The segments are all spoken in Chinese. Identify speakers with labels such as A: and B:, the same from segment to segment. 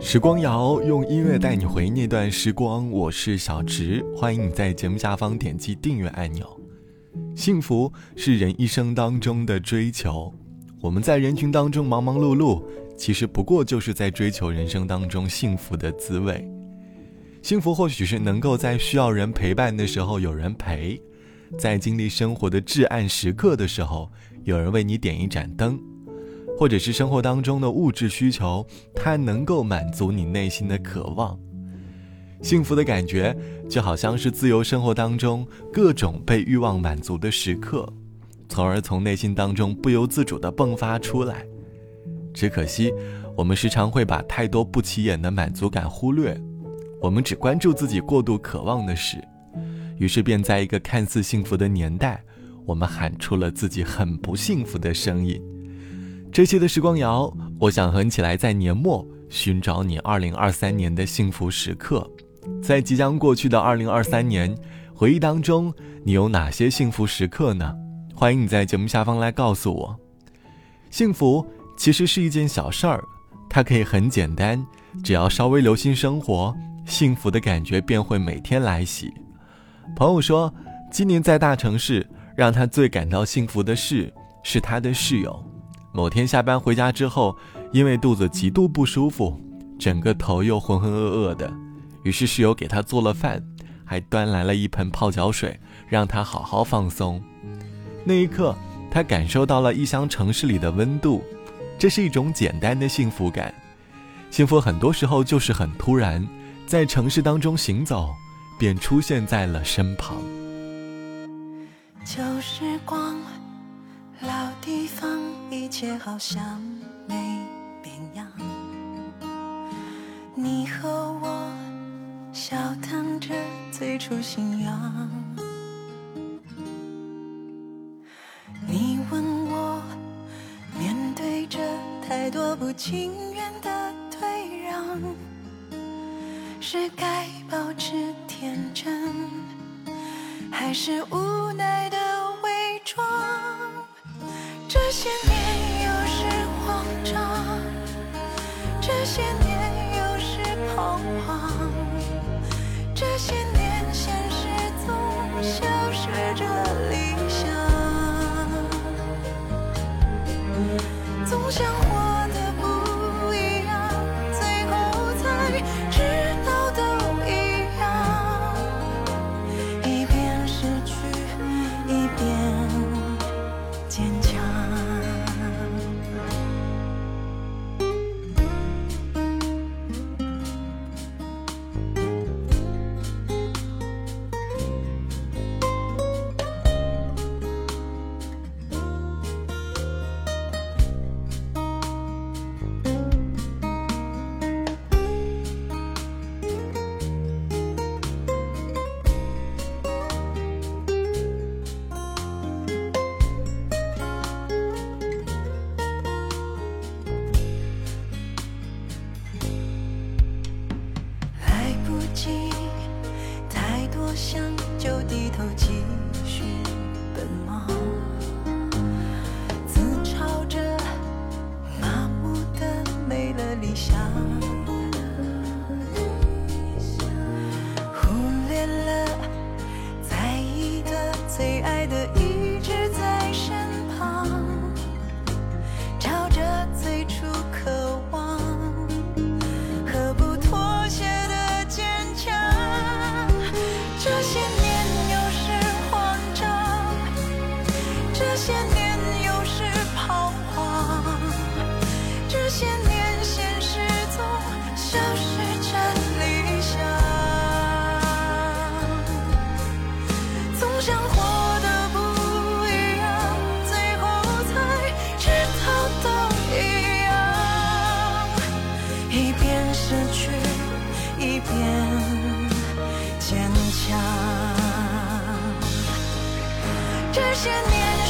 A: 时光谣用音乐带你回忆那段时光，我是小植，欢迎你在节目下方点击订阅按钮。幸福是人一生当中的追求，我们在人群当中忙忙碌碌，其实不过就是在追求人生当中幸福的滋味。幸福或许是能够在需要人陪伴的时候有人陪，在经历生活的至暗时刻的时候，有人为你点一盏灯。或者是生活当中的物质需求，它能够满足你内心的渴望。幸福的感觉就好像是自由生活当中各种被欲望满足的时刻，从而从内心当中不由自主地迸发出来。只可惜，我们时常会把太多不起眼的满足感忽略，我们只关注自己过度渴望的事，于是便在一个看似幸福的年代，我们喊出了自己很不幸福的声音。这期的时光谣，我想和你起来在年末寻找你2023年的幸福时刻。在即将过去的2023年，回忆当中，你有哪些幸福时刻呢？欢迎你在节目下方来告诉我。幸福其实是一件小事儿，它可以很简单，只要稍微留心生活，幸福的感觉便会每天来袭。朋友说，今年在大城市，让他最感到幸福的事是他的室友。某天下班回家之后，因为肚子极度不舒服，整个头又浑浑噩噩的，于是室友给他做了饭，还端来了一盆泡脚水，让他好好放松。那一刻，他感受到了异乡城市里的温度，这是一种简单的幸福感。幸福很多时候就是很突然，在城市当中行走，便出现在了身旁。
B: 旧时光。老地方，一切好像没变样。你和我笑谈着最初信仰。你问我，面对着太多不情愿的退让，是该保持天真，还是无奈的？些年有时慌张，这些年有时彷徨，这些年现实总消失着理想，总想。的
C: 些年的。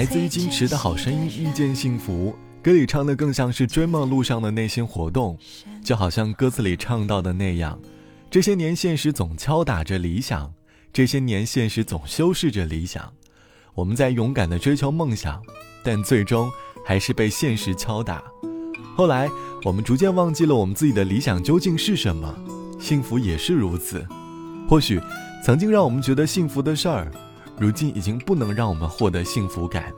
C: 来
A: 自于金池的好声音《遇见幸福》，歌里唱的更像是追梦路上的内心活动，就好像歌词里唱到的那样，这些年现实总敲打着理想，这些年现实总修饰着理想，我们在勇敢的追求梦想，但最终还是被现实敲打。后来，我们逐渐忘记了我们自己的理想究竟是什么，幸福也是如此。或许，曾经让我们觉得幸福的事儿。如今已经不能让我们获得幸福感。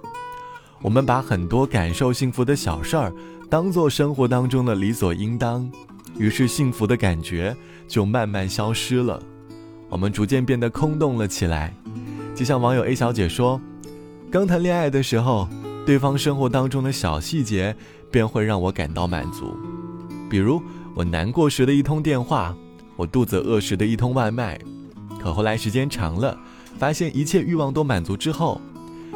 A: 我们把很多感受幸福的小事儿当做生活当中的理所应当，于是幸福的感觉就慢慢消失了。我们逐渐变得空洞了起来。就像网友 A 小姐说：“刚谈恋爱的时候，对方生活当中的小细节便会让我感到满足，比如我难过时的一通电话，我肚子饿时的一通外卖。可后来时间长了。”发现一切欲望都满足之后，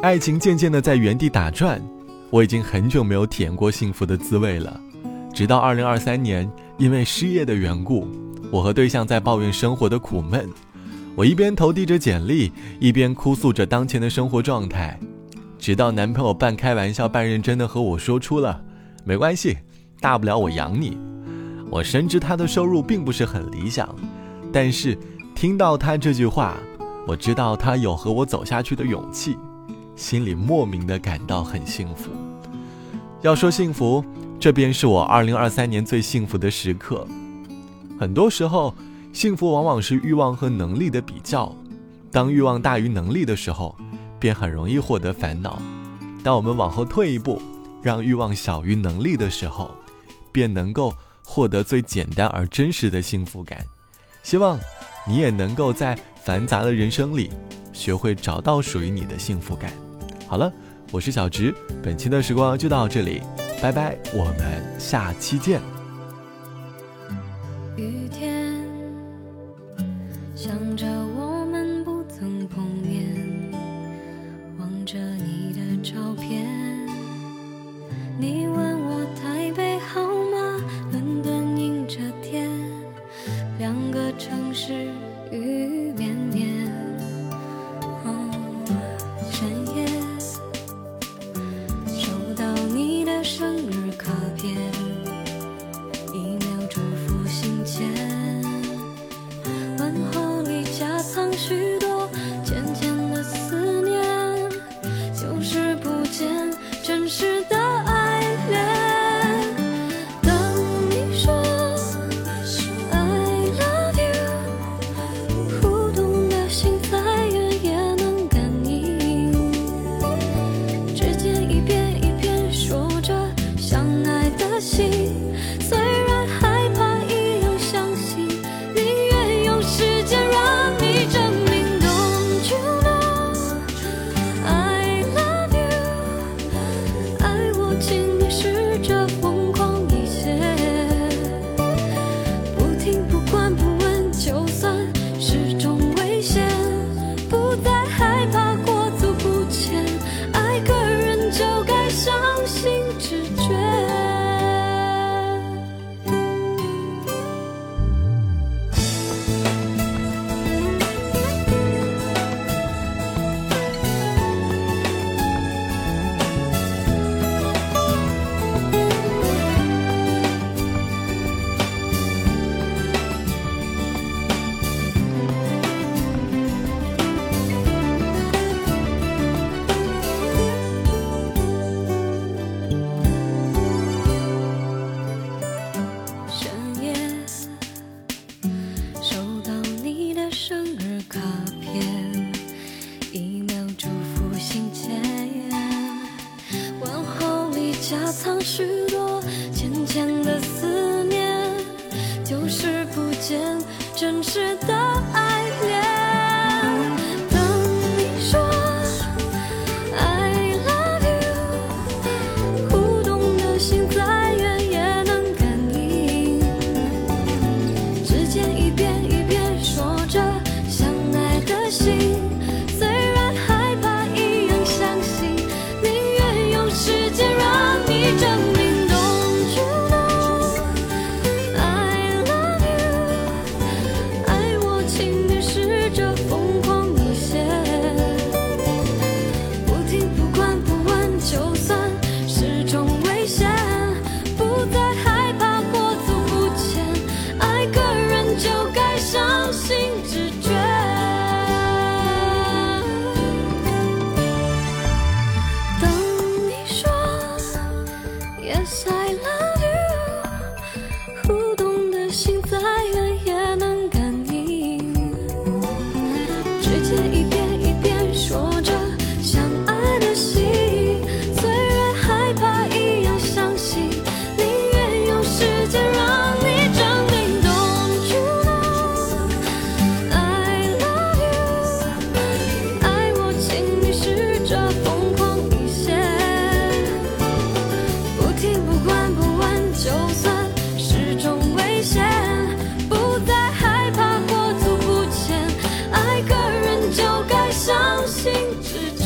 A: 爱情渐渐的在原地打转。我已经很久没有体验过幸福的滋味了。直到二零二三年，因为失业的缘故，我和对象在抱怨生活的苦闷。我一边投递着简历，一边哭诉着当前的生活状态。直到男朋友半开玩笑半认真的和我说出了：“没关系，大不了我养你。”我深知他的收入并不是很理想，但是听到他这句话。我知道他有和我走下去的勇气，心里莫名的感到很幸福。要说幸福，这便是我二零二三年最幸福的时刻。很多时候，幸福往往是欲望和能力的比较。当欲望大于能力的时候，便很容易获得烦恼；当我们往后退一步，让欲望小于能力的时候，便能够获得最简单而真实的幸福感。希望你也能够在。繁杂的人生里，学会找到属于你的幸福感。好了，我是小植，本期的时光就到这里，拜拜，我们下期见。
C: Ooh. 是不见真实的爱恋。等你说：I love you，互动的心再远也能感应。指尖一遍一遍说着相爱的心，虽然害怕，依然相信，宁愿用时间让。爱个人就该相信自。